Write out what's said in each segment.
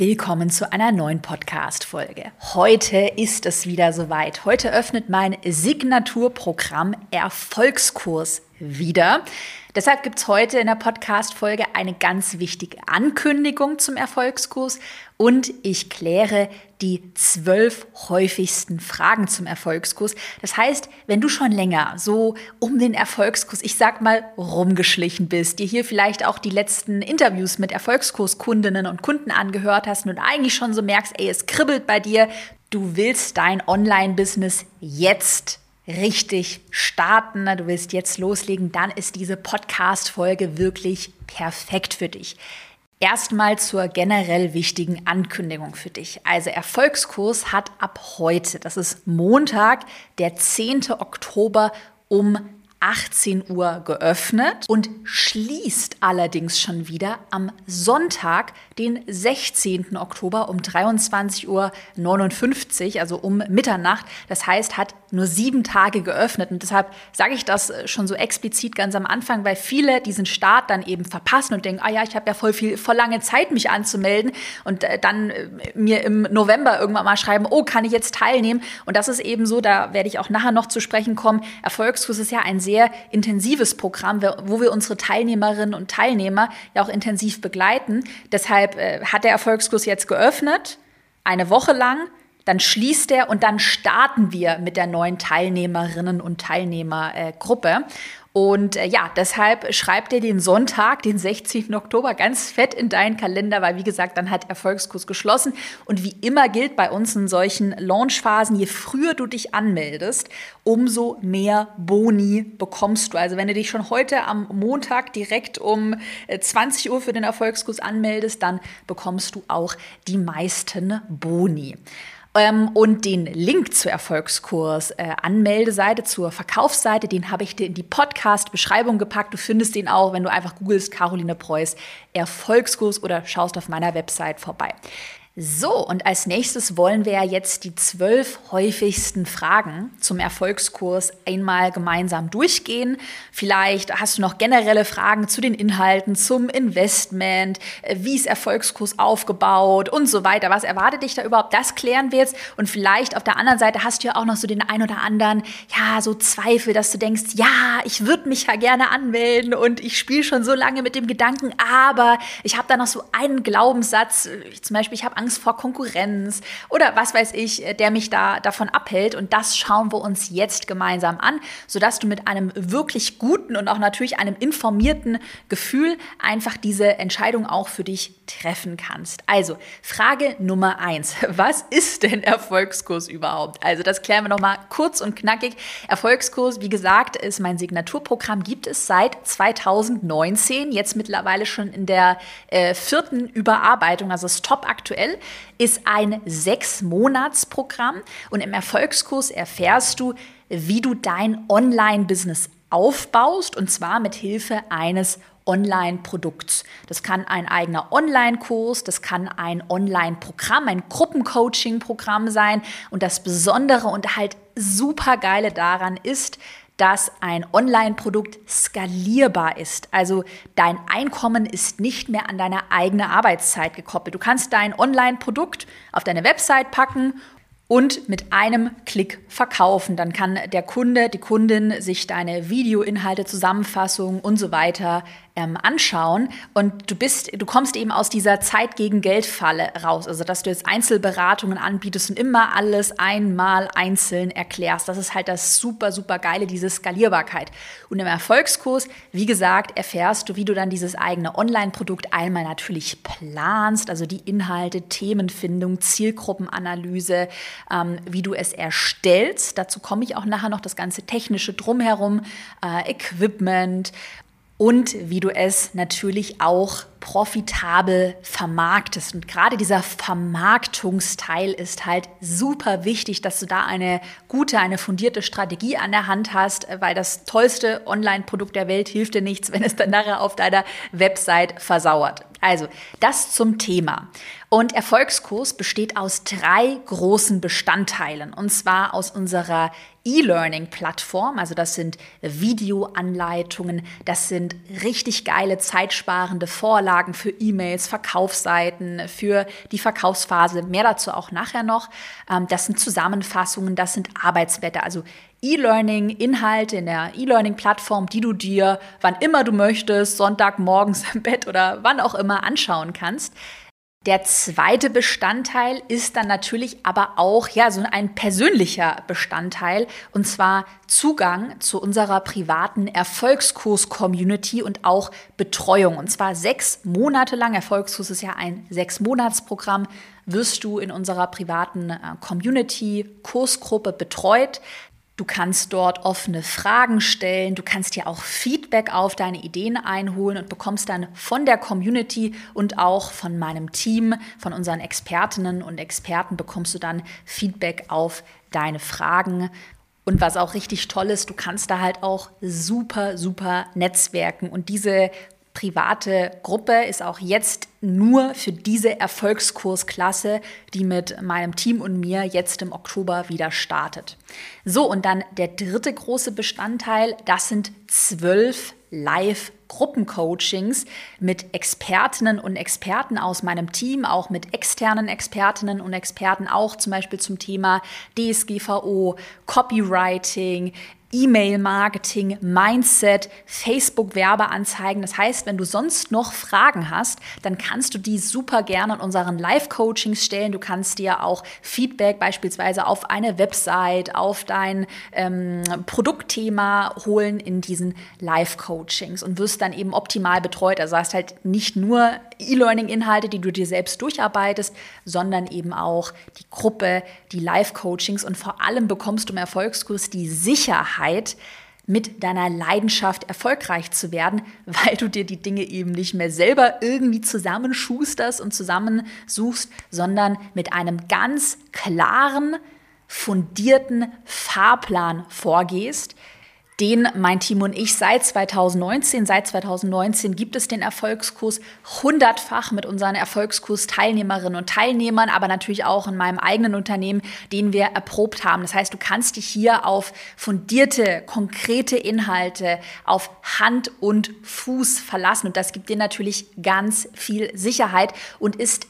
Willkommen zu einer neuen Podcast-Folge. Heute ist es wieder soweit. Heute öffnet mein Signaturprogramm Erfolgskurs wieder. Deshalb gibt es heute in der Podcast-Folge eine ganz wichtige Ankündigung zum Erfolgskurs und ich kläre die zwölf häufigsten Fragen zum Erfolgskurs. Das heißt, wenn du schon länger so um den Erfolgskurs, ich sag mal, rumgeschlichen bist, dir hier vielleicht auch die letzten Interviews mit Erfolgskurskundinnen und Kunden angehört hast und eigentlich schon so merkst, ey, es kribbelt bei dir, du willst dein Online-Business jetzt richtig starten, du willst jetzt loslegen, dann ist diese Podcast-Folge wirklich perfekt für dich. Erstmal zur generell wichtigen Ankündigung für dich. Also Erfolgskurs hat ab heute, das ist Montag, der 10. Oktober um 18 Uhr geöffnet und schließt allerdings schon wieder am Sonntag, den 16. Oktober um 23.59 Uhr, also um Mitternacht. Das heißt, hat nur sieben Tage geöffnet. Und deshalb sage ich das schon so explizit ganz am Anfang, weil viele diesen Start dann eben verpassen und denken, ah ja, ich habe ja voll viel, voll lange Zeit, mich anzumelden und äh, dann äh, mir im November irgendwann mal schreiben, oh, kann ich jetzt teilnehmen? Und das ist eben so, da werde ich auch nachher noch zu sprechen kommen. Erfolgskurs ist ja ein sehr intensives Programm, wo wir unsere Teilnehmerinnen und Teilnehmer ja auch intensiv begleiten. Deshalb äh, hat der Erfolgskurs jetzt geöffnet, eine Woche lang. Dann schließt er und dann starten wir mit der neuen Teilnehmerinnen und Teilnehmergruppe. Und äh, ja, deshalb schreib dir den Sonntag, den 16. Oktober, ganz fett in deinen Kalender, weil wie gesagt, dann hat Erfolgskurs geschlossen. Und wie immer gilt bei uns in solchen Launchphasen, je früher du dich anmeldest, umso mehr Boni bekommst du. Also wenn du dich schon heute am Montag direkt um 20 äh, Uhr für den Erfolgskurs anmeldest, dann bekommst du auch die meisten Boni. Ähm, und den Link zur Erfolgskurs äh, zur Verkaufsseite, den habe ich dir in die Podcast-Beschreibung gepackt. Du findest den auch, wenn du einfach googelst Caroline Preuß Erfolgskurs oder schaust auf meiner Website vorbei. So, und als nächstes wollen wir jetzt die zwölf häufigsten Fragen zum Erfolgskurs einmal gemeinsam durchgehen. Vielleicht hast du noch generelle Fragen zu den Inhalten, zum Investment, äh, wie ist Erfolgskurs aufgebaut und so weiter. Was erwartet dich da überhaupt? Das klären wir jetzt. Und vielleicht auf der anderen Seite hast du ja auch noch so den ein oder anderen, ja, so Zweifel, dass du denkst, ja, ich würde mich ja gerne anmelden und ich spiele schon so lange mit dem Gedanken, aber ich habe da noch so einen Glaubenssatz, zum Beispiel, ich habe Angst, Angst vor Konkurrenz oder was weiß ich, äh, der mich da davon abhält. Und das schauen wir uns jetzt gemeinsam an, sodass du mit einem wirklich guten und auch natürlich einem informierten Gefühl einfach diese Entscheidung auch für dich treffen kannst. Also, Frage Nummer eins. Was ist denn Erfolgskurs überhaupt? Also, das klären wir nochmal kurz und knackig. Erfolgskurs, wie gesagt, ist mein Signaturprogramm, gibt es seit 2019, jetzt mittlerweile schon in der äh, vierten Überarbeitung, also ist top aktuell ist ein Sechs-Monats-Programm und im Erfolgskurs erfährst du, wie du dein Online-Business aufbaust und zwar mit Hilfe eines Online-Produkts. Das kann ein eigener Online-Kurs, das kann ein Online-Programm, ein Gruppencoaching-Programm sein. Und das Besondere und halt super geile daran ist, dass ein Online-Produkt skalierbar ist. Also dein Einkommen ist nicht mehr an deine eigene Arbeitszeit gekoppelt. Du kannst dein Online-Produkt auf deine Website packen und mit einem Klick verkaufen. Dann kann der Kunde, die Kundin sich deine Videoinhalte, Zusammenfassungen und so weiter ähm, anschauen und du bist, du kommst eben aus dieser Zeit gegen Geld Falle raus. Also dass du jetzt Einzelberatungen anbietest und immer alles einmal einzeln erklärst. Das ist halt das super, super geile, diese Skalierbarkeit. Und im Erfolgskurs, wie gesagt, erfährst du, wie du dann dieses eigene Online-Produkt einmal natürlich planst, also die Inhalte, Themenfindung, Zielgruppenanalyse, ähm, wie du es erstellst. Dazu komme ich auch nachher noch das ganze technische drumherum, äh, Equipment und wie du es natürlich auch profitabel vermarktest. Und gerade dieser Vermarktungsteil ist halt super wichtig, dass du da eine gute, eine fundierte Strategie an der Hand hast, weil das tollste Online-Produkt der Welt hilft dir nichts, wenn es dann nachher auf deiner Website versauert. Also, das zum Thema. Und Erfolgskurs besteht aus drei großen Bestandteilen. Und zwar aus unserer E-Learning-Plattform. Also das sind Videoanleitungen, das sind richtig geile zeitsparende Vorlagen für E-Mails, Verkaufsseiten, für die Verkaufsphase. Mehr dazu auch nachher noch. Ähm, das sind Zusammenfassungen, das sind Arbeitsblätter. Also E-Learning-Inhalte in der E-Learning-Plattform, die du dir, wann immer du möchtest, Sonntagmorgens im Bett oder wann auch immer anschauen kannst. Der zweite Bestandteil ist dann natürlich aber auch ja so ein persönlicher Bestandteil und zwar Zugang zu unserer privaten Erfolgskurs-Community und auch Betreuung. Und zwar sechs Monate lang. Erfolgskurs ist ja ein Sechs-Monats-Programm. Wirst du in unserer privaten äh, Community-Kursgruppe betreut. Du kannst dort offene Fragen stellen, du kannst dir auch Feedback auf deine Ideen einholen und bekommst dann von der Community und auch von meinem Team, von unseren Expertinnen und Experten bekommst du dann Feedback auf deine Fragen. Und was auch richtig toll ist, du kannst da halt auch super, super netzwerken. Und diese private Gruppe ist auch jetzt nur für diese Erfolgskursklasse, die mit meinem Team und mir jetzt im Oktober wieder startet. So, und dann der dritte große Bestandteil, das sind zwölf Live Gruppencoachings mit Expertinnen und Experten aus meinem Team, auch mit externen Expertinnen und Experten, auch zum Beispiel zum Thema DSGVO, Copywriting, E-Mail-Marketing, Mindset, Facebook-Werbeanzeigen. Das heißt, wenn du sonst noch Fragen hast, dann kannst du die super gerne in unseren Live-Coachings stellen. Du kannst dir auch Feedback beispielsweise auf eine Website, auf dein ähm, Produktthema holen in diesen Live-Coachings und wirst dann eben optimal betreut. Also hast halt nicht nur E-Learning-Inhalte, die du dir selbst durcharbeitest, sondern eben auch die Gruppe, die Live-Coachings und vor allem bekommst du im Erfolgskurs die Sicherheit, mit deiner Leidenschaft erfolgreich zu werden, weil du dir die Dinge eben nicht mehr selber irgendwie zusammenschusterst und zusammensuchst, sondern mit einem ganz klaren, fundierten Fahrplan vorgehst, den mein Team und ich seit 2019, seit 2019 gibt es den Erfolgskurs hundertfach mit unseren Erfolgskurs-Teilnehmerinnen und Teilnehmern, aber natürlich auch in meinem eigenen Unternehmen, den wir erprobt haben. Das heißt, du kannst dich hier auf fundierte, konkrete Inhalte, auf Hand und Fuß verlassen und das gibt dir natürlich ganz viel Sicherheit und ist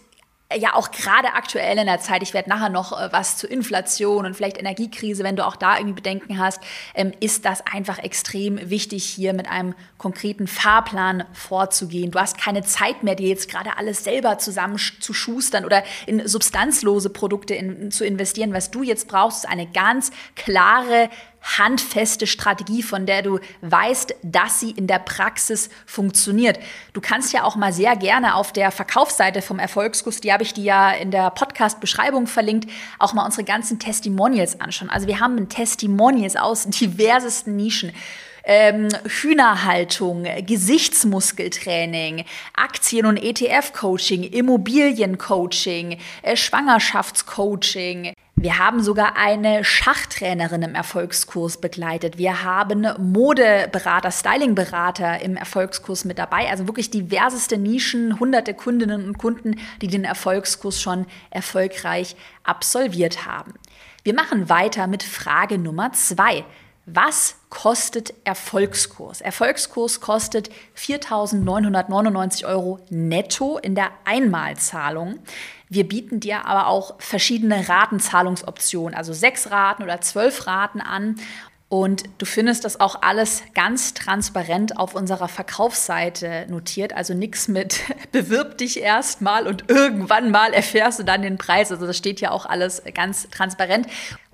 ja auch gerade aktuell in der Zeit, ich werde nachher noch äh, was zur Inflation und vielleicht Energiekrise, wenn du auch da irgendwie Bedenken hast, ähm, ist das einfach extrem wichtig, hier mit einem konkreten Fahrplan vorzugehen. Du hast keine Zeit mehr, dir jetzt gerade alles selber zusammen zu schustern oder in substanzlose Produkte in, zu investieren. Was du jetzt brauchst, ist eine ganz klare handfeste Strategie, von der du weißt, dass sie in der Praxis funktioniert. Du kannst ja auch mal sehr gerne auf der Verkaufsseite vom Erfolgskurs, die habe ich dir ja in der Podcast-Beschreibung verlinkt, auch mal unsere ganzen Testimonials anschauen. Also wir haben Testimonials aus diversesten Nischen. Ähm, Hühnerhaltung, Gesichtsmuskeltraining, Aktien- und ETF-Coaching, Immobiliencoaching, äh, Schwangerschaftscoaching, wir haben sogar eine Schachtrainerin im Erfolgskurs begleitet. Wir haben Modeberater, Stylingberater im Erfolgskurs mit dabei. Also wirklich diverseste Nischen, hunderte Kundinnen und Kunden, die den Erfolgskurs schon erfolgreich absolviert haben. Wir machen weiter mit Frage Nummer zwei. Was kostet Erfolgskurs? Erfolgskurs kostet 4.999 Euro netto in der Einmalzahlung. Wir bieten dir aber auch verschiedene Ratenzahlungsoptionen, also sechs Raten oder zwölf Raten an. Und du findest das auch alles ganz transparent auf unserer Verkaufsseite notiert. Also nichts mit bewirb dich erstmal und irgendwann mal erfährst du dann den Preis. Also das steht ja auch alles ganz transparent.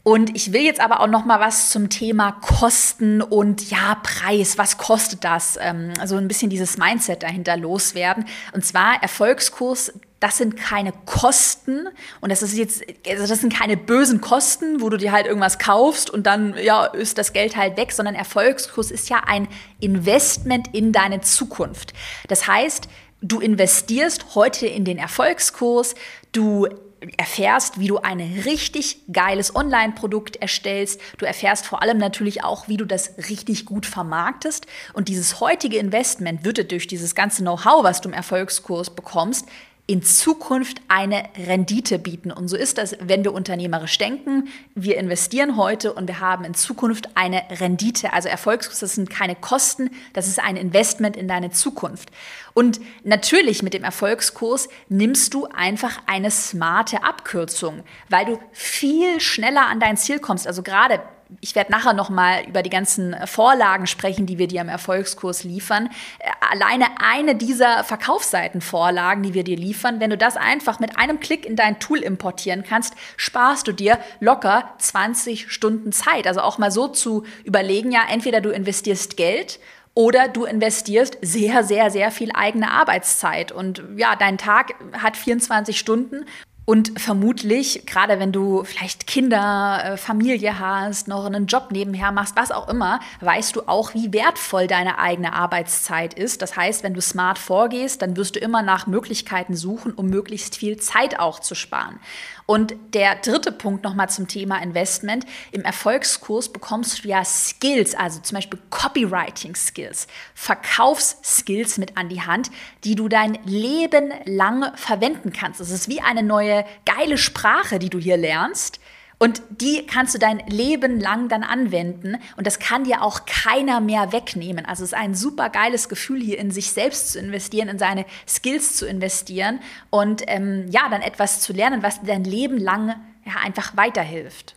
Und ich will jetzt aber auch noch mal was zum Thema Kosten und ja Preis. Was kostet das? Ähm, also ein bisschen dieses Mindset dahinter loswerden. Und zwar Erfolgskurs. Das sind keine Kosten und das ist jetzt, also das sind keine bösen Kosten, wo du dir halt irgendwas kaufst und dann ja ist das Geld halt weg, sondern Erfolgskurs ist ja ein Investment in deine Zukunft. Das heißt, Du investierst heute in den Erfolgskurs, du erfährst, wie du ein richtig geiles Online-Produkt erstellst. Du erfährst vor allem natürlich auch, wie du das richtig gut vermarktest. Und dieses heutige Investment wird durch dieses ganze Know-how, was du im Erfolgskurs bekommst, in Zukunft eine Rendite bieten. Und so ist das, wenn wir unternehmerisch denken. Wir investieren heute und wir haben in Zukunft eine Rendite. Also Erfolgskurs, das sind keine Kosten, das ist ein Investment in deine Zukunft. Und natürlich mit dem Erfolgskurs nimmst du einfach eine smarte Abkürzung, weil du viel schneller an dein Ziel kommst. Also gerade ich werde nachher noch mal über die ganzen Vorlagen sprechen, die wir dir im Erfolgskurs liefern. Äh, alleine eine dieser Verkaufsseitenvorlagen, die wir dir liefern, wenn du das einfach mit einem Klick in dein Tool importieren kannst, sparst du dir locker 20 Stunden Zeit. Also auch mal so zu überlegen, ja, entweder du investierst Geld oder du investierst sehr, sehr, sehr viel eigene Arbeitszeit. Und ja, dein Tag hat 24 Stunden und vermutlich, gerade wenn du vielleicht Kinder, äh, Familie hast, noch einen Job nebenher machst, was auch immer, weißt du auch, wie wertvoll deine eigene Arbeitszeit ist. Das heißt, wenn du smart vorgehst, dann wirst du immer nach Möglichkeiten suchen, um möglichst viel Zeit auch zu sparen. Und der dritte Punkt nochmal zum Thema Investment. Im Erfolgskurs bekommst du ja Skills, also zum Beispiel Copywriting-Skills, Verkaufsskills mit an die Hand, die du dein Leben lang verwenden kannst. Es ist wie eine neue geile Sprache, die du hier lernst und die kannst du dein Leben lang dann anwenden und das kann dir auch keiner mehr wegnehmen. Also es ist ein super geiles Gefühl, hier in sich selbst zu investieren, in seine Skills zu investieren und ähm, ja, dann etwas zu lernen, was dir dein Leben lang ja, einfach weiterhilft.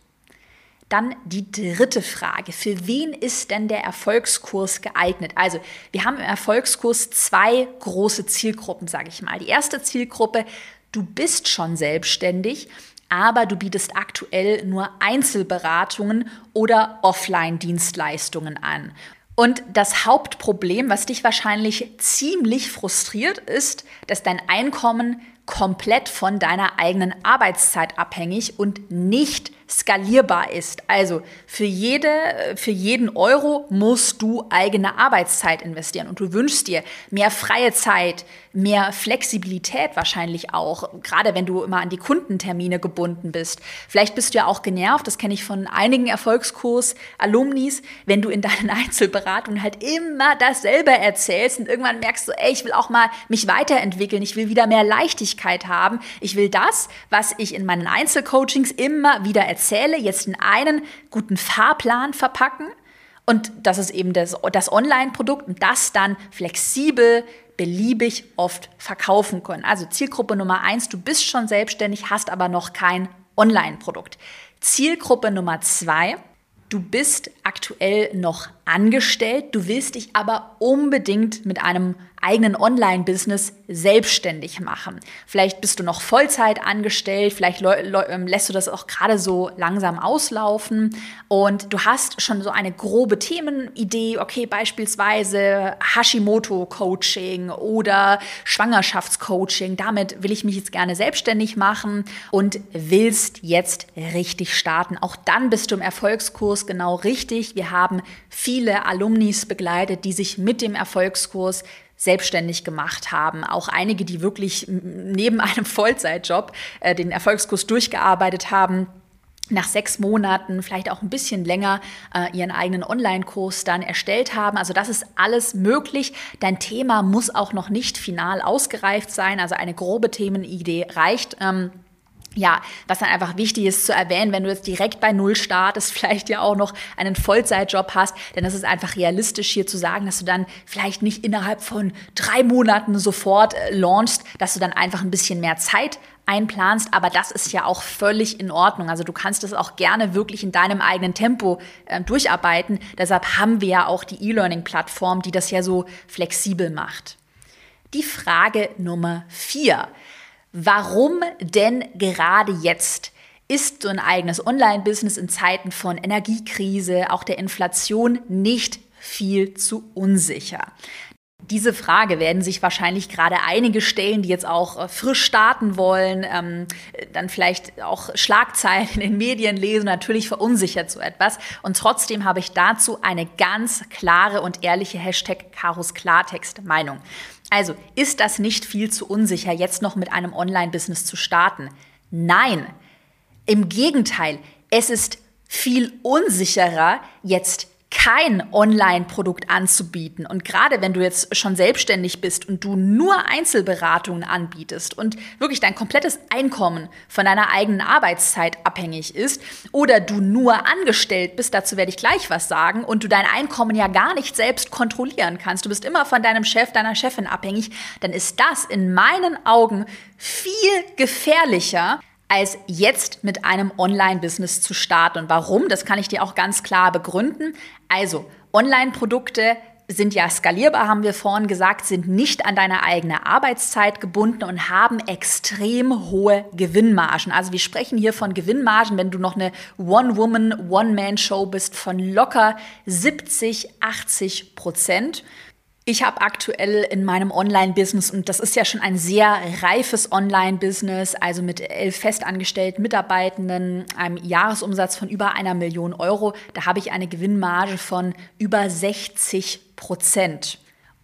Dann die dritte Frage. Für wen ist denn der Erfolgskurs geeignet? Also, wir haben im Erfolgskurs zwei große Zielgruppen, sage ich mal. Die erste Zielgruppe, du bist schon selbstständig aber du bietest aktuell nur Einzelberatungen oder Offline-Dienstleistungen an. Und das Hauptproblem, was dich wahrscheinlich ziemlich frustriert, ist, dass dein Einkommen komplett von deiner eigenen Arbeitszeit abhängig und nicht skalierbar ist. Also für, jede, für jeden Euro musst du eigene Arbeitszeit investieren und du wünschst dir mehr freie Zeit, mehr Flexibilität wahrscheinlich auch, gerade wenn du immer an die Kundentermine gebunden bist. Vielleicht bist du ja auch genervt, das kenne ich von einigen Erfolgskurs-Alumnis, wenn du in deinen Einzelberatungen halt immer dasselbe erzählst und irgendwann merkst du, ey, ich will auch mal mich weiterentwickeln, ich will wieder mehr Leichtigkeit haben, ich will das, was ich in meinen Einzelcoachings immer wieder erzähle, erzähle, jetzt in einen guten Fahrplan verpacken. Und das ist eben das, das Online-Produkt und das dann flexibel, beliebig oft verkaufen können. Also Zielgruppe Nummer eins, du bist schon selbstständig, hast aber noch kein Online-Produkt. Zielgruppe Nummer zwei, du bist aktuell noch angestellt, du willst dich aber unbedingt mit einem eigenen Online-Business selbstständig machen. Vielleicht bist du noch Vollzeit angestellt, vielleicht ähm, lässt du das auch gerade so langsam auslaufen und du hast schon so eine grobe Themenidee, okay, beispielsweise Hashimoto-Coaching oder Schwangerschaftscoaching, damit will ich mich jetzt gerne selbstständig machen und willst jetzt richtig starten. Auch dann bist du im Erfolgskurs genau richtig. Wir haben viele Alumnis begleitet, die sich mit dem Erfolgskurs selbstständig gemacht haben. Auch einige, die wirklich neben einem Vollzeitjob äh, den Erfolgskurs durchgearbeitet haben nach sechs Monaten, vielleicht auch ein bisschen länger, äh, ihren eigenen Online-Kurs dann erstellt haben. Also das ist alles möglich. Dein Thema muss auch noch nicht final ausgereift sein. Also eine grobe Themenidee reicht. Ähm, ja, was dann einfach wichtig ist zu erwähnen, wenn du jetzt direkt bei Null startest, vielleicht ja auch noch einen Vollzeitjob hast, denn es ist einfach realistisch hier zu sagen, dass du dann vielleicht nicht innerhalb von drei Monaten sofort äh, launchst, dass du dann einfach ein bisschen mehr Zeit einplanst, aber das ist ja auch völlig in Ordnung. Also du kannst das auch gerne wirklich in deinem eigenen Tempo äh, durcharbeiten. Deshalb haben wir ja auch die E-Learning-Plattform, die das ja so flexibel macht. Die Frage Nummer vier. Warum denn gerade jetzt? Ist so ein eigenes Online-Business in Zeiten von Energiekrise, auch der Inflation nicht viel zu unsicher? Diese Frage werden sich wahrscheinlich gerade einige stellen, die jetzt auch äh, frisch starten wollen, ähm, dann vielleicht auch Schlagzeilen in den Medien lesen, natürlich verunsichert so etwas. Und trotzdem habe ich dazu eine ganz klare und ehrliche Hashtag Karos Klartext Meinung. Also, ist das nicht viel zu unsicher, jetzt noch mit einem Online-Business zu starten? Nein. Im Gegenteil, es ist viel unsicherer, jetzt kein Online-Produkt anzubieten. Und gerade wenn du jetzt schon selbstständig bist und du nur Einzelberatungen anbietest und wirklich dein komplettes Einkommen von deiner eigenen Arbeitszeit abhängig ist oder du nur angestellt bist, dazu werde ich gleich was sagen, und du dein Einkommen ja gar nicht selbst kontrollieren kannst, du bist immer von deinem Chef, deiner Chefin abhängig, dann ist das in meinen Augen viel gefährlicher, als jetzt mit einem Online-Business zu starten. Und warum? Das kann ich dir auch ganz klar begründen. Also, Online-Produkte sind ja skalierbar, haben wir vorhin gesagt, sind nicht an deine eigene Arbeitszeit gebunden und haben extrem hohe Gewinnmargen. Also wir sprechen hier von Gewinnmargen, wenn du noch eine One-Woman, One-Man-Show bist, von locker 70, 80 Prozent. Ich habe aktuell in meinem Online-Business, und das ist ja schon ein sehr reifes Online-Business, also mit elf festangestellten Mitarbeitenden, einem Jahresumsatz von über einer Million Euro, da habe ich eine Gewinnmarge von über 60 Prozent.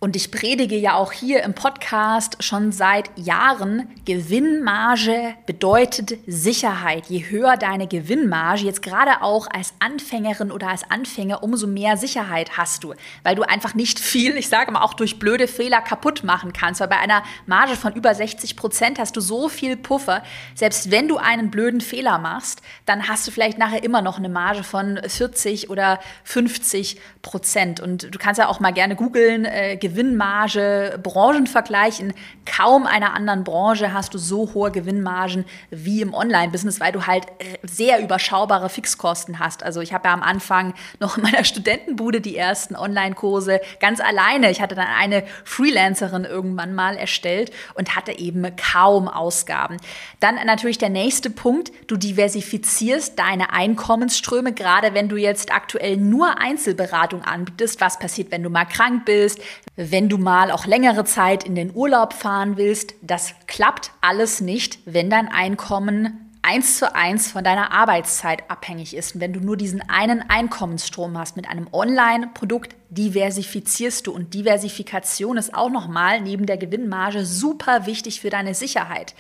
Und ich predige ja auch hier im Podcast schon seit Jahren, Gewinnmarge bedeutet Sicherheit. Je höher deine Gewinnmarge, jetzt gerade auch als Anfängerin oder als Anfänger, umso mehr Sicherheit hast du, weil du einfach nicht viel, ich sage mal auch durch blöde Fehler kaputt machen kannst. Weil bei einer Marge von über 60 Prozent hast du so viel Puffer, selbst wenn du einen blöden Fehler machst, dann hast du vielleicht nachher immer noch eine Marge von 40 oder 50 Prozent. Und du kannst ja auch mal gerne googeln, äh, Gewinnmarge, Branchenvergleich. In kaum einer anderen Branche hast du so hohe Gewinnmargen wie im Online-Business, weil du halt sehr überschaubare Fixkosten hast. Also ich habe ja am Anfang noch in meiner Studentenbude die ersten Online-Kurse ganz alleine. Ich hatte dann eine Freelancerin irgendwann mal erstellt und hatte eben kaum Ausgaben. Dann natürlich der nächste Punkt, du diversifizierst deine Einkommensströme, gerade wenn du jetzt aktuell nur Einzelberatung anbietest. Was passiert, wenn du mal krank bist? Wenn du mal auch längere Zeit in den Urlaub fahren willst, das klappt alles nicht, wenn dein Einkommen eins zu eins von deiner Arbeitszeit abhängig ist. Und wenn du nur diesen einen Einkommensstrom hast mit einem Online-Produkt, diversifizierst du. Und Diversifikation ist auch nochmal neben der Gewinnmarge super wichtig für deine Sicherheit.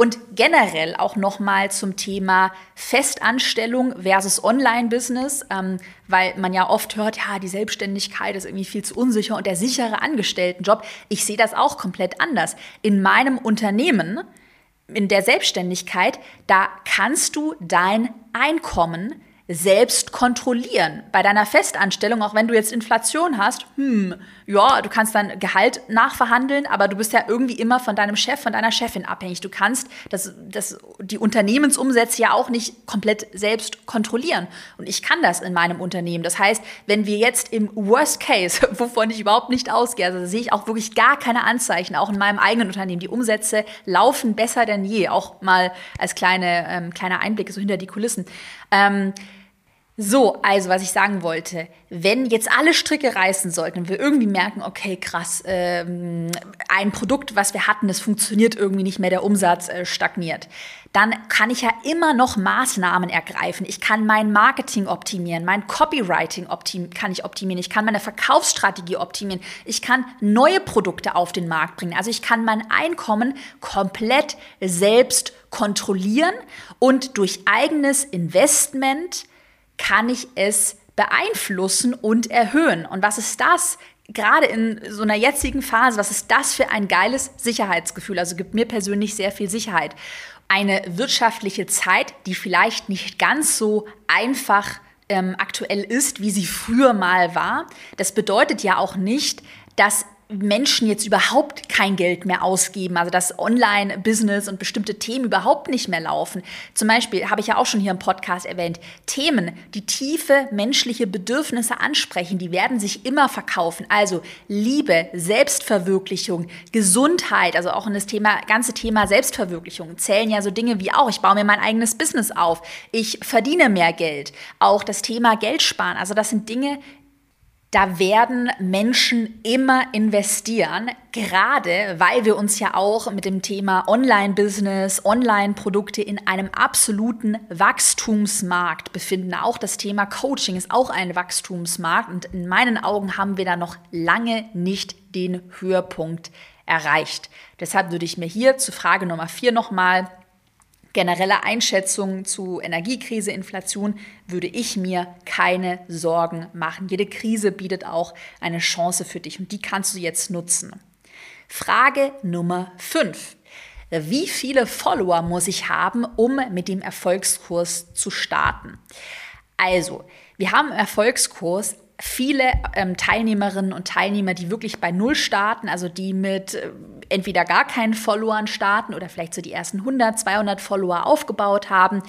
Und generell auch nochmal zum Thema Festanstellung versus Online-Business, ähm, weil man ja oft hört, ja, die Selbstständigkeit ist irgendwie viel zu unsicher und der sichere Angestelltenjob. Ich sehe das auch komplett anders. In meinem Unternehmen, in der Selbstständigkeit, da kannst du dein Einkommen selbst kontrollieren. Bei deiner Festanstellung, auch wenn du jetzt Inflation hast, hm, ja, du kannst dein Gehalt nachverhandeln, aber du bist ja irgendwie immer von deinem Chef, von deiner Chefin abhängig. Du kannst das, das, die Unternehmensumsätze ja auch nicht komplett selbst kontrollieren. Und ich kann das in meinem Unternehmen. Das heißt, wenn wir jetzt im Worst Case, wovon ich überhaupt nicht ausgehe, also sehe ich auch wirklich gar keine Anzeichen, auch in meinem eigenen Unternehmen, die Umsätze laufen besser denn je, auch mal als kleine, ähm, kleiner Einblick so hinter die Kulissen. Ähm, so, also was ich sagen wollte, wenn jetzt alle Stricke reißen sollten und wir irgendwie merken, okay, krass, ähm, ein Produkt, was wir hatten, das funktioniert irgendwie nicht mehr, der Umsatz äh, stagniert, dann kann ich ja immer noch Maßnahmen ergreifen. Ich kann mein Marketing optimieren, mein Copywriting optim kann ich optimieren, ich kann meine Verkaufsstrategie optimieren, ich kann neue Produkte auf den Markt bringen. Also ich kann mein Einkommen komplett selbst kontrollieren und durch eigenes Investment kann ich es beeinflussen und erhöhen. Und was ist das? Gerade in so einer jetzigen Phase, was ist das für ein geiles Sicherheitsgefühl? Also gibt mir persönlich sehr viel Sicherheit. Eine wirtschaftliche Zeit, die vielleicht nicht ganz so einfach ähm, aktuell ist, wie sie früher mal war. Das bedeutet ja auch nicht, dass Menschen jetzt überhaupt kein Geld mehr ausgeben, also dass Online-Business und bestimmte Themen überhaupt nicht mehr laufen. Zum Beispiel habe ich ja auch schon hier im Podcast erwähnt, Themen, die tiefe menschliche Bedürfnisse ansprechen, die werden sich immer verkaufen. Also Liebe, Selbstverwirklichung, Gesundheit, also auch in das Thema, ganze Thema Selbstverwirklichung zählen ja so Dinge wie auch, ich baue mir mein eigenes Business auf, ich verdiene mehr Geld, auch das Thema Geld sparen. Also das sind Dinge, da werden Menschen immer investieren, gerade weil wir uns ja auch mit dem Thema Online-Business, Online-Produkte in einem absoluten Wachstumsmarkt befinden. Auch das Thema Coaching ist auch ein Wachstumsmarkt und in meinen Augen haben wir da noch lange nicht den Höhepunkt erreicht. Deshalb würde ich mir hier zu Frage Nummer vier nochmal generelle Einschätzung zu Energiekrise, Inflation, würde ich mir keine Sorgen machen. Jede Krise bietet auch eine Chance für dich und die kannst du jetzt nutzen. Frage Nummer 5. Wie viele Follower muss ich haben, um mit dem Erfolgskurs zu starten? Also, wir haben im Erfolgskurs viele ähm, Teilnehmerinnen und Teilnehmer, die wirklich bei Null starten, also die mit äh, entweder gar keinen Followern starten oder vielleicht so die ersten 100, 200 Follower aufgebaut haben.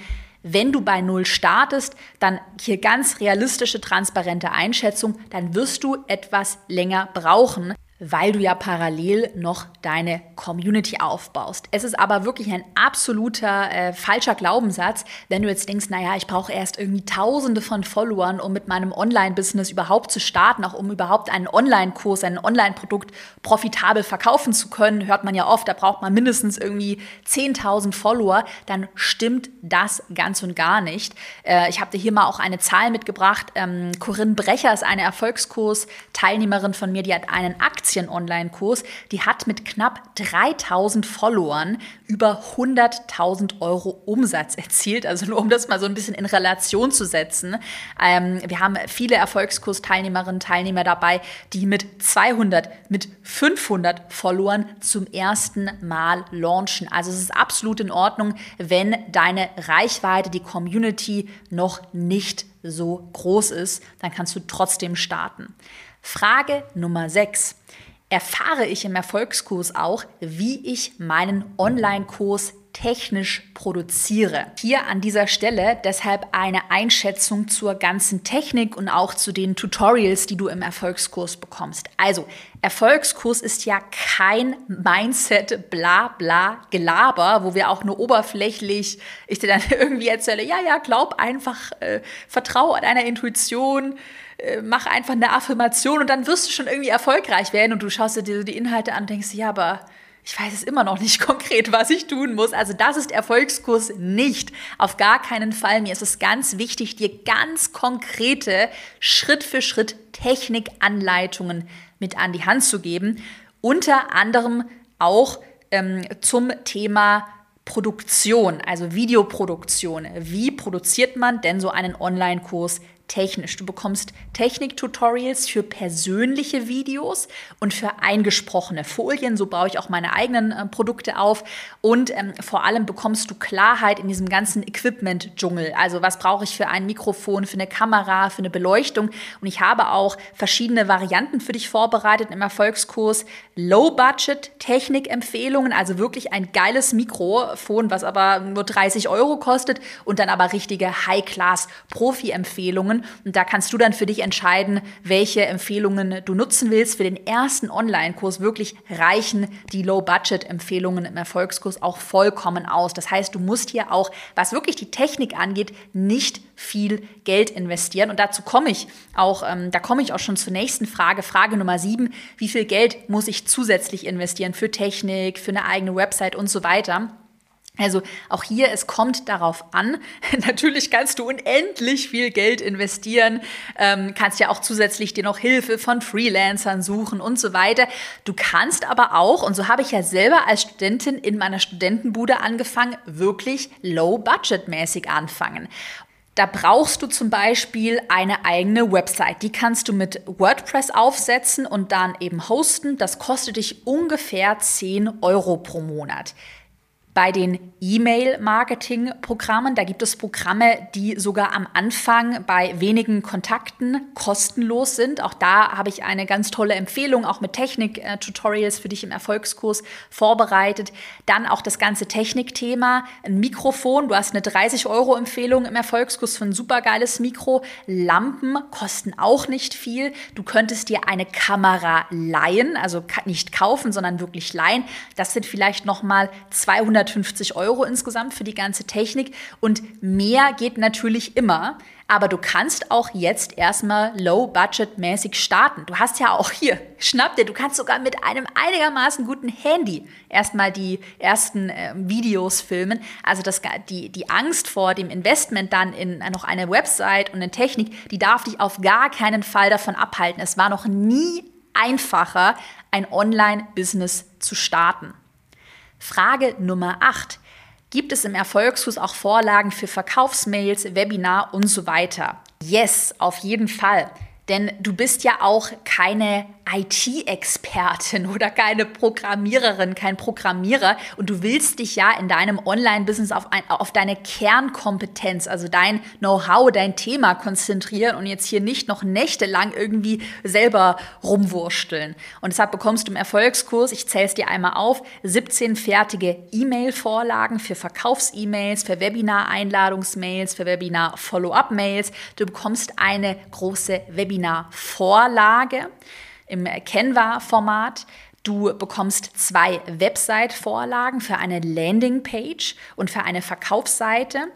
Wenn du bei Null startest, dann hier ganz realistische, transparente Einschätzung, dann wirst du etwas länger brauchen, weil du ja parallel noch deine Community aufbaust. Es ist aber wirklich ein absoluter äh, falscher Glaubenssatz, wenn du jetzt denkst, naja, ich brauche erst irgendwie tausende von Followern, um mit meinem Online-Business überhaupt zu starten, auch um überhaupt einen Online-Kurs, ein Online-Produkt profitabel verkaufen zu können. Hört man ja oft, da braucht man mindestens irgendwie 10.000 Follower. Dann stimmt das ganz und gar nicht. Äh, ich habe dir hier mal auch eine Zahl mitgebracht. Ähm, Corinne Brecher ist eine Erfolgskurs-Teilnehmerin von mir, die hat einen Aktien Aktien-Online-Kurs, die hat mit knapp 3000 Followern über 100.000 Euro Umsatz erzielt. Also nur um das mal so ein bisschen in Relation zu setzen. Ähm, wir haben viele Erfolgskurs-Teilnehmerinnen und Teilnehmer dabei, die mit 200, mit 500 Followern zum ersten Mal launchen. Also es ist absolut in Ordnung, wenn deine Reichweite, die Community noch nicht so groß ist, dann kannst du trotzdem starten. Frage Nummer 6 erfahre ich im Erfolgskurs auch, wie ich meinen Online-Kurs technisch produziere. Hier an dieser Stelle deshalb eine Einschätzung zur ganzen Technik und auch zu den Tutorials, die du im Erfolgskurs bekommst. Also, Erfolgskurs ist ja kein Mindset, bla bla Gelaber, wo wir auch nur oberflächlich, ich dir dann irgendwie erzähle, ja, ja, glaub einfach, äh, vertraue deiner Intuition, äh, mach einfach eine Affirmation und dann wirst du schon irgendwie erfolgreich werden und du schaust dir die Inhalte an und denkst, ja, aber ich weiß es immer noch nicht konkret, was ich tun muss. Also das ist Erfolgskurs nicht. Auf gar keinen Fall. Mir ist es ganz wichtig, dir ganz konkrete Schritt für Schritt Technikanleitungen mit an die Hand zu geben. Unter anderem auch ähm, zum Thema Produktion, also Videoproduktion. Wie produziert man denn so einen Online-Kurs technisch. Du bekommst Technik-Tutorials für persönliche Videos und für eingesprochene Folien. So baue ich auch meine eigenen äh, Produkte auf. Und ähm, vor allem bekommst du Klarheit in diesem ganzen Equipment-Dschungel. Also was brauche ich für ein Mikrofon, für eine Kamera, für eine Beleuchtung. Und ich habe auch verschiedene Varianten für dich vorbereitet im Erfolgskurs. Low-Budget-Technik-Empfehlungen, also wirklich ein geiles Mikrofon, was aber nur 30 Euro kostet. Und dann aber richtige High-Class-Profi-Empfehlungen und da kannst du dann für dich entscheiden, welche Empfehlungen du nutzen willst. Für den ersten Online-Kurs wirklich reichen die Low-Budget-Empfehlungen im Erfolgskurs auch vollkommen aus. Das heißt, du musst hier auch, was wirklich die Technik angeht, nicht viel Geld investieren. Und dazu komme ich auch, ähm, da komme ich auch schon zur nächsten Frage. Frage Nummer sieben. Wie viel Geld muss ich zusätzlich investieren für Technik, für eine eigene Website und so weiter? Also auch hier, es kommt darauf an. Natürlich kannst du unendlich viel Geld investieren, ähm, kannst ja auch zusätzlich dir noch Hilfe von Freelancern suchen und so weiter. Du kannst aber auch, und so habe ich ja selber als Studentin in meiner Studentenbude angefangen, wirklich low-budget-mäßig anfangen. Da brauchst du zum Beispiel eine eigene Website. Die kannst du mit WordPress aufsetzen und dann eben hosten. Das kostet dich ungefähr 10 Euro pro Monat. Bei den E-Mail-Marketing-Programmen, da gibt es Programme, die sogar am Anfang bei wenigen Kontakten kostenlos sind. Auch da habe ich eine ganz tolle Empfehlung, auch mit Technik-Tutorials für dich im Erfolgskurs vorbereitet. Dann auch das ganze Technikthema, ein Mikrofon. Du hast eine 30-Euro-Empfehlung im Erfolgskurs für ein supergeiles Mikro. Lampen kosten auch nicht viel. Du könntest dir eine Kamera leihen, also nicht kaufen, sondern wirklich leihen. Das sind vielleicht nochmal 200 150 Euro insgesamt für die ganze Technik und mehr geht natürlich immer. Aber du kannst auch jetzt erstmal low-budget-mäßig starten. Du hast ja auch hier, schnapp dir, du kannst sogar mit einem einigermaßen guten Handy erstmal die ersten äh, Videos filmen. Also das, die, die Angst vor dem Investment dann in noch eine Website und eine Technik, die darf dich auf gar keinen Fall davon abhalten. Es war noch nie einfacher, ein Online-Business zu starten. Frage Nummer 8. Gibt es im Erfolgskurs auch Vorlagen für Verkaufsmails, Webinar und so weiter? Yes, auf jeden Fall. Denn du bist ja auch keine IT-Expertin oder keine Programmiererin, kein Programmierer und du willst dich ja in deinem Online-Business auf, auf deine Kernkompetenz, also dein Know-how, dein Thema konzentrieren und jetzt hier nicht noch nächtelang irgendwie selber rumwursteln. Und deshalb bekommst du im Erfolgskurs, ich zähle es dir einmal auf, 17 fertige E-Mail-Vorlagen für Verkaufs-E-Mails, für Webinar-Einladungsmails, für Webinar-Follow-up-Mails. Du bekommst eine große Webinar-Vorlage im Canva-Format. Du bekommst zwei Website-Vorlagen für eine Landingpage und für eine Verkaufsseite.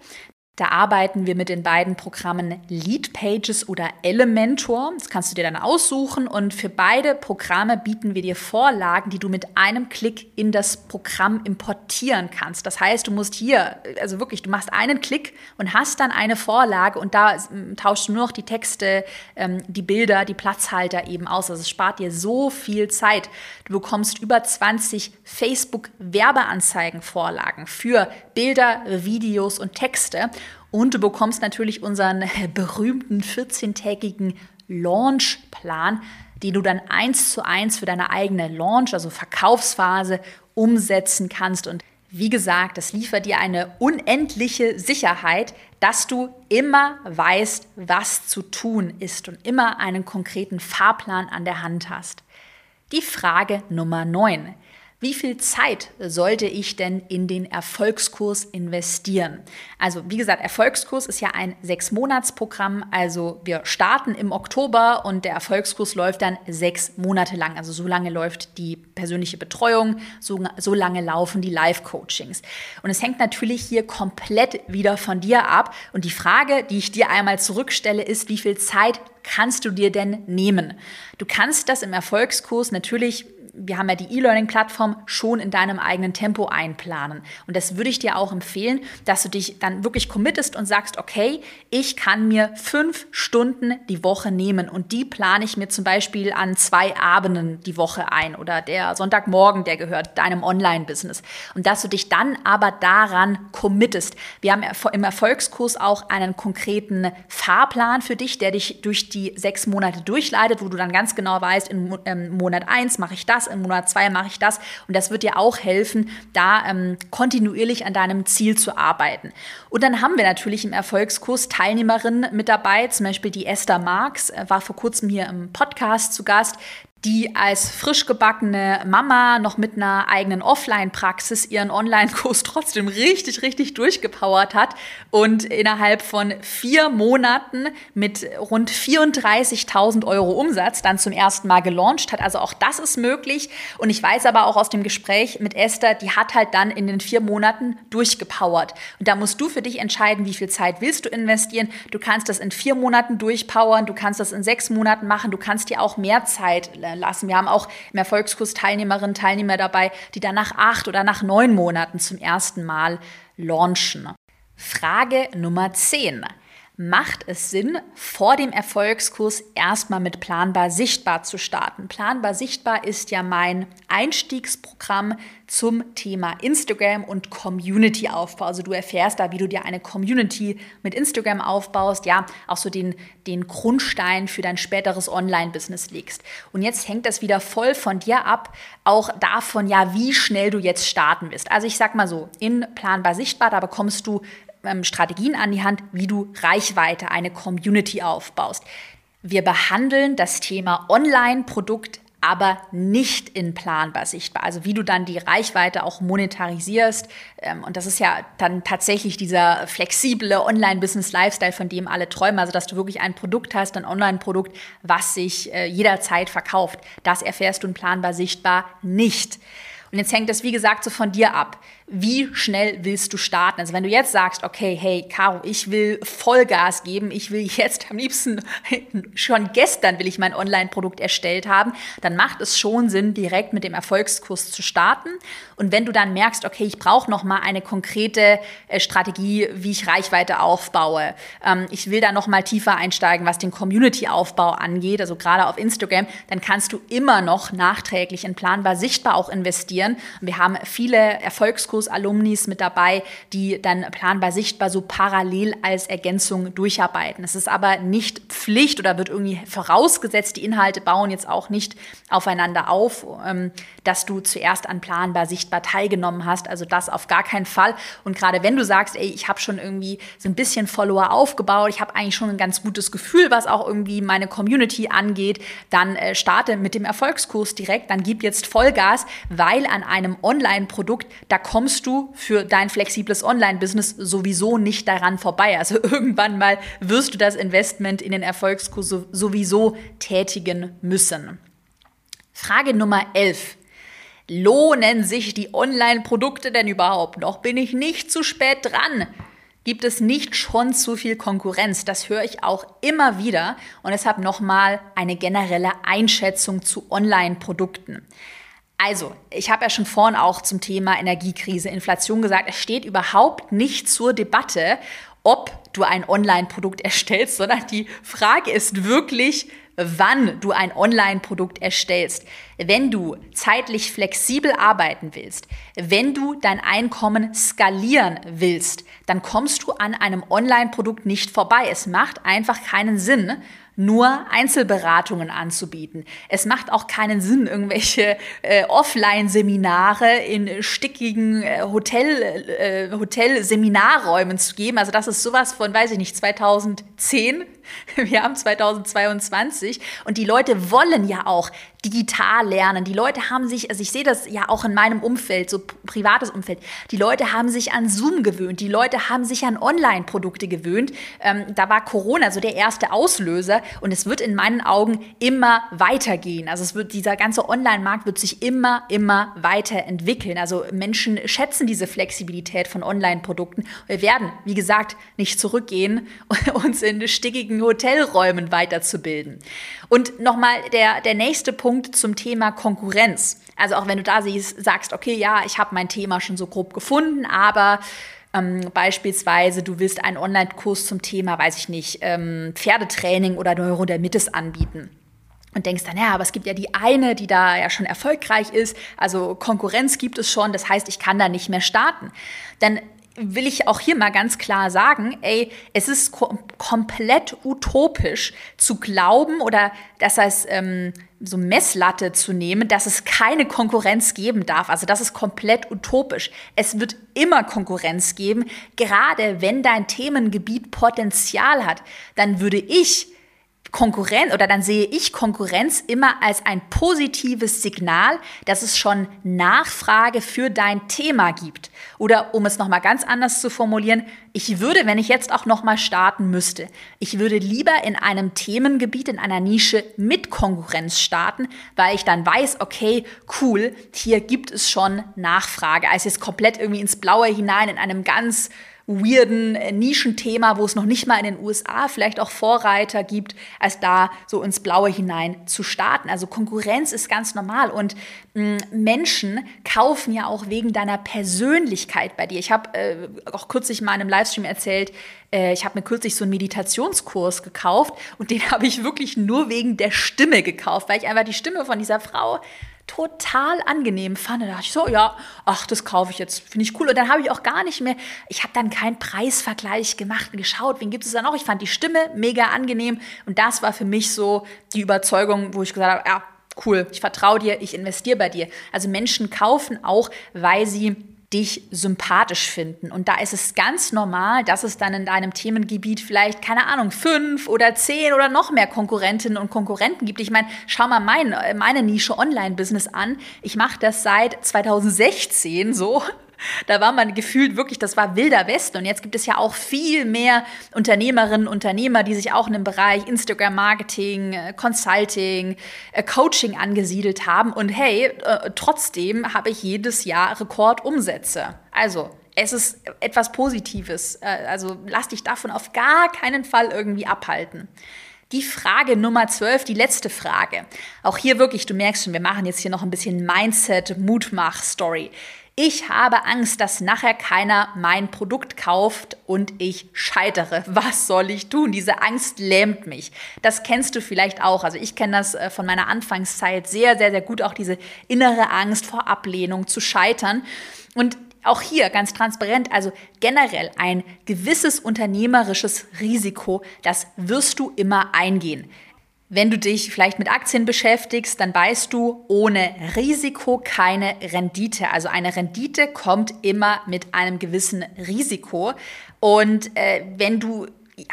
Da arbeiten wir mit den beiden Programmen Lead Pages oder Elementor. Das kannst du dir dann aussuchen und für beide Programme bieten wir dir Vorlagen, die du mit einem Klick in das Programm importieren kannst. Das heißt, du musst hier, also wirklich, du machst einen Klick und hast dann eine Vorlage und da ähm, tauschst du nur noch die Texte, ähm, die Bilder, die Platzhalter eben aus. Also es spart dir so viel Zeit. Du bekommst über 20 Facebook Werbeanzeigen Vorlagen für Bilder, Videos und Texte und du bekommst natürlich unseren berühmten 14-tägigen Launchplan, den du dann eins zu eins für deine eigene Launch, also Verkaufsphase, umsetzen kannst. Und wie gesagt, das liefert dir eine unendliche Sicherheit, dass du immer weißt, was zu tun ist und immer einen konkreten Fahrplan an der Hand hast. Die Frage Nummer 9. Wie viel Zeit sollte ich denn in den Erfolgskurs investieren? Also wie gesagt, Erfolgskurs ist ja ein Sechs-Monats-Programm. Also wir starten im Oktober und der Erfolgskurs läuft dann sechs Monate lang. Also so lange läuft die persönliche Betreuung, so, so lange laufen die Live-Coachings. Und es hängt natürlich hier komplett wieder von dir ab. Und die Frage, die ich dir einmal zurückstelle, ist, wie viel Zeit kannst du dir denn nehmen? Du kannst das im Erfolgskurs natürlich wir haben ja die E-Learning-Plattform schon in deinem eigenen Tempo einplanen. Und das würde ich dir auch empfehlen, dass du dich dann wirklich committest und sagst, okay, ich kann mir fünf Stunden die Woche nehmen und die plane ich mir zum Beispiel an zwei Abenden die Woche ein oder der Sonntagmorgen, der gehört deinem Online-Business. Und dass du dich dann aber daran committest. Wir haben im Erfolgskurs auch einen konkreten Fahrplan für dich, der dich durch die sechs Monate durchleitet, wo du dann ganz genau weißt, in Monat eins mache ich das, das, im Monat zwei mache ich das. Und das wird dir auch helfen, da ähm, kontinuierlich an deinem Ziel zu arbeiten. Und dann haben wir natürlich im Erfolgskurs Teilnehmerinnen mit dabei, zum Beispiel die Esther Marx, äh, war vor kurzem hier im Podcast zu Gast die als frisch gebackene Mama noch mit einer eigenen Offline-Praxis ihren Online-Kurs trotzdem richtig, richtig durchgepowert hat und innerhalb von vier Monaten mit rund 34.000 Euro Umsatz dann zum ersten Mal gelauncht hat. Also auch das ist möglich. Und ich weiß aber auch aus dem Gespräch mit Esther, die hat halt dann in den vier Monaten durchgepowert. Und da musst du für dich entscheiden, wie viel Zeit willst du investieren. Du kannst das in vier Monaten durchpowern, du kannst das in sechs Monaten machen, du kannst dir auch mehr Zeit lassen. Wir haben auch im Erfolgskurs Teilnehmerinnen und Teilnehmer dabei, die dann nach acht oder nach neun Monaten zum ersten Mal launchen. Frage Nummer 10 macht es Sinn, vor dem Erfolgskurs erstmal mit Planbar Sichtbar zu starten. Planbar Sichtbar ist ja mein Einstiegsprogramm zum Thema Instagram und Community-Aufbau. Also du erfährst da, wie du dir eine Community mit Instagram aufbaust, ja, auch so den, den Grundstein für dein späteres Online-Business legst. Und jetzt hängt das wieder voll von dir ab, auch davon, ja, wie schnell du jetzt starten wirst. Also ich sag mal so, in Planbar Sichtbar, da bekommst du ähm, Strategien an die Hand, wie du Reichweite, eine Community aufbaust. Wir behandeln das Thema Online-Produkt aber nicht in planbar sichtbar. Also wie du dann die Reichweite auch monetarisierst. Ähm, und das ist ja dann tatsächlich dieser flexible Online-Business-Lifestyle, von dem alle träumen. Also dass du wirklich ein Produkt hast, ein Online-Produkt, was sich äh, jederzeit verkauft. Das erfährst du in planbar sichtbar nicht. Und jetzt hängt das, wie gesagt, so von dir ab. Wie schnell willst du starten? Also wenn du jetzt sagst, okay, hey, Caro, ich will Vollgas geben, ich will jetzt am liebsten schon gestern will ich mein Online-Produkt erstellt haben, dann macht es schon Sinn, direkt mit dem Erfolgskurs zu starten. Und wenn du dann merkst, okay, ich brauche noch mal eine konkrete äh, Strategie, wie ich Reichweite aufbaue, ähm, ich will da noch mal tiefer einsteigen, was den Community-Aufbau angeht, also gerade auf Instagram, dann kannst du immer noch nachträglich in planbar sichtbar auch investieren. Und wir haben viele Erfolgskurs-Alumnis mit dabei, die dann planbar sichtbar so parallel als Ergänzung durcharbeiten. Es ist aber nicht Pflicht oder wird irgendwie vorausgesetzt, die Inhalte bauen jetzt auch nicht aufeinander auf, ähm, dass du zuerst an planbar sichtbar teilgenommen hast. Also das auf gar keinen Fall. Und gerade wenn du sagst, ey, ich habe schon irgendwie so ein bisschen Follower aufgebaut, ich habe eigentlich schon ein ganz gutes Gefühl, was auch irgendwie meine Community angeht, dann äh, starte mit dem Erfolgskurs direkt, dann gib jetzt Vollgas, weil an einem Online-Produkt, da kommst du für dein flexibles Online-Business sowieso nicht daran vorbei. Also irgendwann mal wirst du das Investment in den Erfolgskurs sowieso tätigen müssen. Frage Nummer 11. Lohnen sich die Online-Produkte denn überhaupt noch? Bin ich nicht zu spät dran? Gibt es nicht schon zu viel Konkurrenz? Das höre ich auch immer wieder und deshalb nochmal eine generelle Einschätzung zu Online-Produkten. Also, ich habe ja schon vorhin auch zum Thema Energiekrise, Inflation gesagt, es steht überhaupt nicht zur Debatte, ob du ein Online-Produkt erstellst, sondern die Frage ist wirklich, wann du ein Online-Produkt erstellst. Wenn du zeitlich flexibel arbeiten willst, wenn du dein Einkommen skalieren willst, dann kommst du an einem Online-Produkt nicht vorbei. Es macht einfach keinen Sinn, nur Einzelberatungen anzubieten. Es macht auch keinen Sinn, irgendwelche äh, Offline-Seminare in stickigen äh, Hotel, äh, Hotel-Seminarräumen zu geben. Also das ist sowas von, weiß ich nicht, 2010 Wir haben 2022 und die Leute wollen ja auch digital lernen. Die Leute haben sich, also ich sehe das ja auch in meinem Umfeld, so privates Umfeld, die Leute haben sich an Zoom gewöhnt, die Leute haben sich an Online-Produkte gewöhnt. Ähm, da war Corona so der erste Auslöser und es wird in meinen Augen immer weitergehen. Also es wird, dieser ganze Online-Markt wird sich immer, immer weiterentwickeln. Also Menschen schätzen diese Flexibilität von Online-Produkten. Wir werden, wie gesagt, nicht zurückgehen und uns in stickigen schicken Hotelräumen weiterzubilden. Und nochmal der, der nächste Punkt zum Thema Konkurrenz. Also auch wenn du da siehst, sagst, okay, ja, ich habe mein Thema schon so grob gefunden, aber ähm, beispielsweise du willst einen Online-Kurs zum Thema, weiß ich nicht, ähm, Pferdetraining oder Neurodermitis anbieten und denkst dann, ja, aber es gibt ja die eine, die da ja schon erfolgreich ist, also Konkurrenz gibt es schon, das heißt, ich kann da nicht mehr starten. Dann will ich auch hier mal ganz klar sagen, ey, es ist kom komplett utopisch zu glauben oder das heißt ähm, so Messlatte zu nehmen, dass es keine Konkurrenz geben darf. Also das ist komplett utopisch. Es wird immer Konkurrenz geben, gerade wenn dein Themengebiet Potenzial hat. Dann würde ich Konkurrenz oder dann sehe ich Konkurrenz immer als ein positives Signal, dass es schon Nachfrage für dein Thema gibt. Oder um es nochmal ganz anders zu formulieren, ich würde, wenn ich jetzt auch nochmal starten müsste, ich würde lieber in einem Themengebiet, in einer Nische mit Konkurrenz starten, weil ich dann weiß, okay, cool, hier gibt es schon Nachfrage, als jetzt komplett irgendwie ins Blaue hinein in einem ganz weirden äh, Nischenthema, wo es noch nicht mal in den USA vielleicht auch Vorreiter gibt, als da so ins Blaue hinein zu starten. Also Konkurrenz ist ganz normal und mm, Menschen kaufen ja auch wegen deiner Persönlichkeit bei dir. Ich habe äh, auch kürzlich mal in einem Livestream erzählt, äh, ich habe mir kürzlich so einen Meditationskurs gekauft und den habe ich wirklich nur wegen der Stimme gekauft, weil ich einfach die Stimme von dieser Frau total angenehm fand. Da dachte ich so, ja, ach, das kaufe ich jetzt, finde ich cool. Und dann habe ich auch gar nicht mehr, ich habe dann keinen Preisvergleich gemacht und geschaut, wen gibt es da noch. Ich fand die Stimme mega angenehm und das war für mich so die Überzeugung, wo ich gesagt habe, ja, cool, ich vertraue dir, ich investiere bei dir. Also Menschen kaufen auch, weil sie dich sympathisch finden. Und da ist es ganz normal, dass es dann in deinem Themengebiet vielleicht, keine Ahnung, fünf oder zehn oder noch mehr Konkurrentinnen und Konkurrenten gibt. Ich meine, schau mal mein, meine Nische Online-Business an. Ich mache das seit 2016 so Da war man gefühlt wirklich, das war wilder Westen. Und jetzt gibt es ja auch viel mehr Unternehmerinnen, Unternehmer, die sich auch in dem Bereich Instagram Marketing, äh, Consulting, äh, Coaching angesiedelt haben. Und hey, äh, trotzdem habe ich jedes Jahr Rekordumsätze. Also, es ist etwas Positives. Also lass dich davon auf gar keinen Fall irgendwie abhalten. Die Frage Nummer 12, die letzte Frage. Auch hier wirklich, du merkst schon, wir machen jetzt hier noch ein bisschen Mindset, Mutmach-Story. Ich habe Angst, dass nachher keiner mein Produkt kauft und ich scheitere. Was soll ich tun? Diese Angst lähmt mich. Das kennst du vielleicht auch. Also ich kenne das äh, von meiner Anfangszeit sehr, sehr, sehr gut. Auch diese innere Angst vor Ablehnung, zu scheitern. Und auch hier ganz transparent, also generell ein gewisses unternehmerisches Risiko, das wirst du immer eingehen. Wenn du dich vielleicht mit Aktien beschäftigst, dann weißt du, ohne Risiko keine Rendite. Also eine Rendite kommt immer mit einem gewissen Risiko. Und äh, wenn du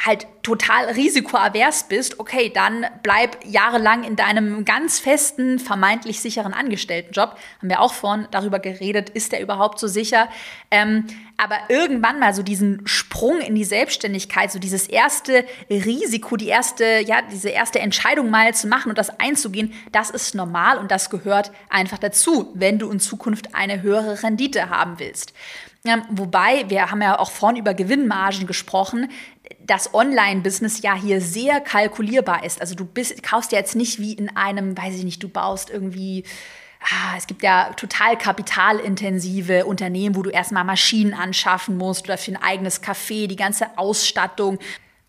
halt total risikoavers bist, okay, dann bleib jahrelang in deinem ganz festen, vermeintlich sicheren Angestelltenjob. Haben wir auch vorhin darüber geredet, ist der überhaupt so sicher? Ähm, aber irgendwann mal so diesen Sprung in die Selbstständigkeit, so dieses erste Risiko, die erste, ja, diese erste Entscheidung mal zu machen und das einzugehen, das ist normal und das gehört einfach dazu, wenn du in Zukunft eine höhere Rendite haben willst. Ja, wobei, wir haben ja auch vorhin über Gewinnmargen gesprochen das Online-Business ja hier sehr kalkulierbar ist. Also du bist, kaufst ja jetzt nicht wie in einem, weiß ich nicht, du baust irgendwie ah, es gibt ja total kapitalintensive Unternehmen, wo du erstmal Maschinen anschaffen musst oder für ein eigenes Café, die ganze Ausstattung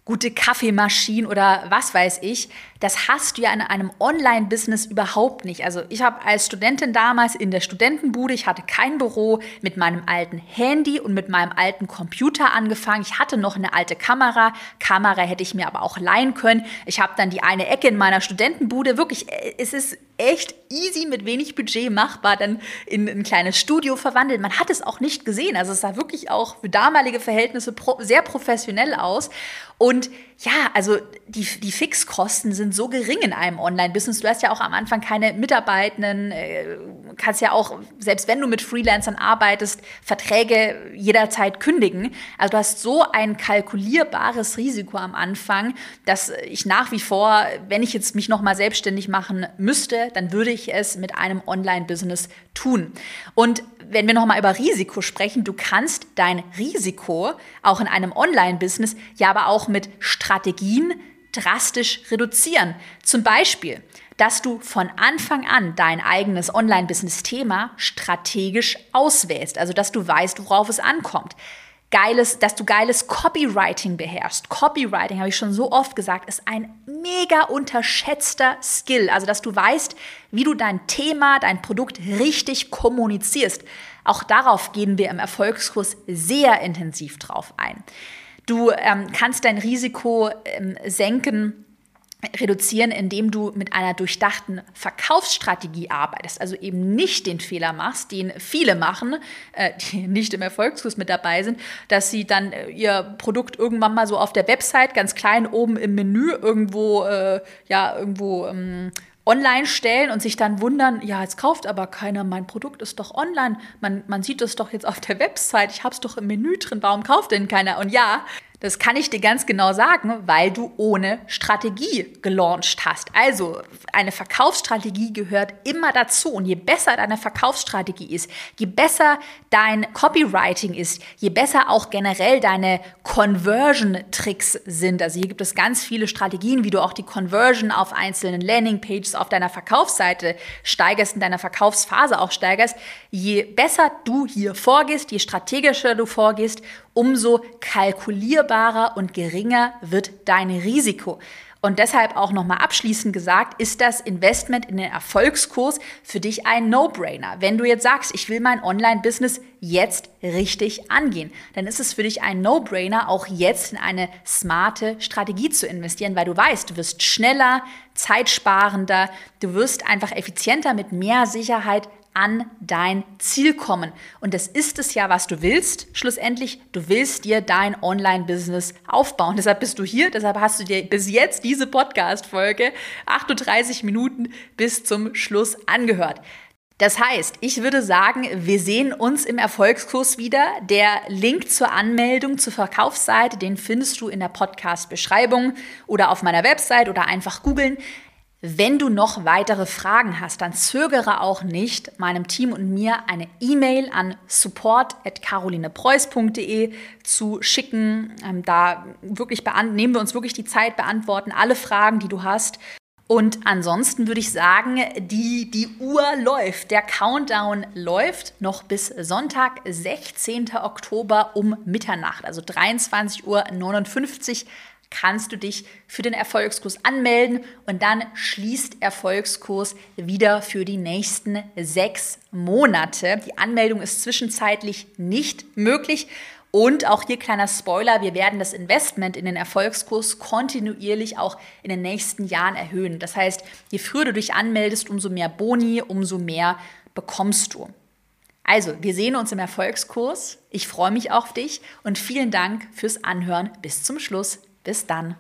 gute Kaffeemaschinen oder was weiß ich, das hast du ja in einem Online-Business überhaupt nicht. Also ich habe als Studentin damals in der Studentenbude, ich hatte kein Büro, mit meinem alten Handy und mit meinem alten Computer angefangen. Ich hatte noch eine alte Kamera. Kamera hätte ich mir aber auch leihen können. Ich habe dann die eine Ecke in meiner Studentenbude. Wirklich, äh, es ist echt easy mit wenig Budget machbar, dann in ein kleines Studio verwandelt. Man hat es auch nicht gesehen. Also es sah wirklich auch für damalige Verhältnisse sehr professionell aus. Und ja, also die, die Fixkosten sind so gering in einem Online-Business. Du hast ja auch am Anfang keine Mitarbeitenden, äh, kannst ja auch, selbst wenn du mit Freelancern arbeitest, Verträge jederzeit kündigen. Also du hast so ein kalkulierbares Risiko am Anfang, dass ich nach wie vor, wenn ich jetzt mich nochmal selbstständig machen müsste, dann würde ich es mit einem Online-Business tun. Und wenn wir nochmal über Risiko sprechen, du kannst dein Risiko auch in einem Online-Business ja aber auch mit Strategien drastisch reduzieren. Zum Beispiel, dass du von Anfang an dein eigenes Online-Business-Thema strategisch auswählst, also dass du weißt, worauf es ankommt. Geiles, dass du geiles Copywriting beherrschst. Copywriting, habe ich schon so oft gesagt, ist ein mega unterschätzter Skill. Also, dass du weißt, wie du dein Thema, dein Produkt richtig kommunizierst. Auch darauf gehen wir im Erfolgskurs sehr intensiv drauf ein. Du ähm, kannst dein Risiko ähm, senken, reduzieren, indem du mit einer durchdachten Verkaufsstrategie arbeitest. Also eben nicht den Fehler machst, den viele machen, äh, die nicht im Erfolgskurs mit dabei sind, dass sie dann äh, ihr Produkt irgendwann mal so auf der Website ganz klein oben im Menü irgendwo, äh, ja, irgendwo ähm, online stellen und sich dann wundern, ja, jetzt kauft aber keiner, mein Produkt ist doch online, man, man sieht es doch jetzt auf der Website, ich habe es doch im Menü drin, warum kauft denn keiner? Und ja, das kann ich dir ganz genau sagen, weil du ohne Strategie gelauncht hast. Also eine Verkaufsstrategie gehört immer dazu. Und je besser deine Verkaufsstrategie ist, je besser dein Copywriting ist, je besser auch generell deine Conversion-Tricks sind. Also hier gibt es ganz viele Strategien, wie du auch die Conversion auf einzelnen Landingpages auf deiner Verkaufsseite steigerst, in deiner Verkaufsphase auch steigerst. Je besser du hier vorgehst, je strategischer du vorgehst, umso kalkulierbarer und geringer wird dein Risiko. Und deshalb auch nochmal abschließend gesagt, ist das Investment in den Erfolgskurs für dich ein No-Brainer. Wenn du jetzt sagst, ich will mein Online-Business jetzt richtig angehen, dann ist es für dich ein No-Brainer, auch jetzt in eine smarte Strategie zu investieren, weil du weißt, du wirst schneller, zeitsparender, du wirst einfach effizienter mit mehr Sicherheit an dein Ziel kommen. Und das ist es ja, was du willst. Schlussendlich, du willst dir dein Online-Business aufbauen. Deshalb bist du hier, deshalb hast du dir bis jetzt diese Podcast-Folge 38 Minuten bis zum Schluss angehört. Das heißt, ich würde sagen, wir sehen uns im Erfolgskurs wieder. Der Link zur Anmeldung zur Verkaufsseite, den findest du in der Podcast-Beschreibung oder auf meiner Website oder einfach googeln. Wenn du noch weitere Fragen hast, dann zögere auch nicht, meinem Team und mir eine E-Mail an support.carolinepreuß.de zu schicken. Ähm, da wirklich nehmen wir uns wirklich die Zeit, beantworten alle Fragen, die du hast. Und ansonsten würde ich sagen, die, die Uhr läuft, der Countdown läuft noch bis Sonntag, 16. Oktober um Mitternacht, also 23.59 Uhr kannst du dich für den Erfolgskurs anmelden und dann schließt Erfolgskurs wieder für die nächsten sechs Monate. Die Anmeldung ist zwischenzeitlich nicht möglich. Und auch hier kleiner Spoiler, wir werden das Investment in den Erfolgskurs kontinuierlich auch in den nächsten Jahren erhöhen. Das heißt, je früher du dich anmeldest, umso mehr Boni, umso mehr bekommst du. Also, wir sehen uns im Erfolgskurs. Ich freue mich auf dich und vielen Dank fürs Anhören bis zum Schluss. Bis dann.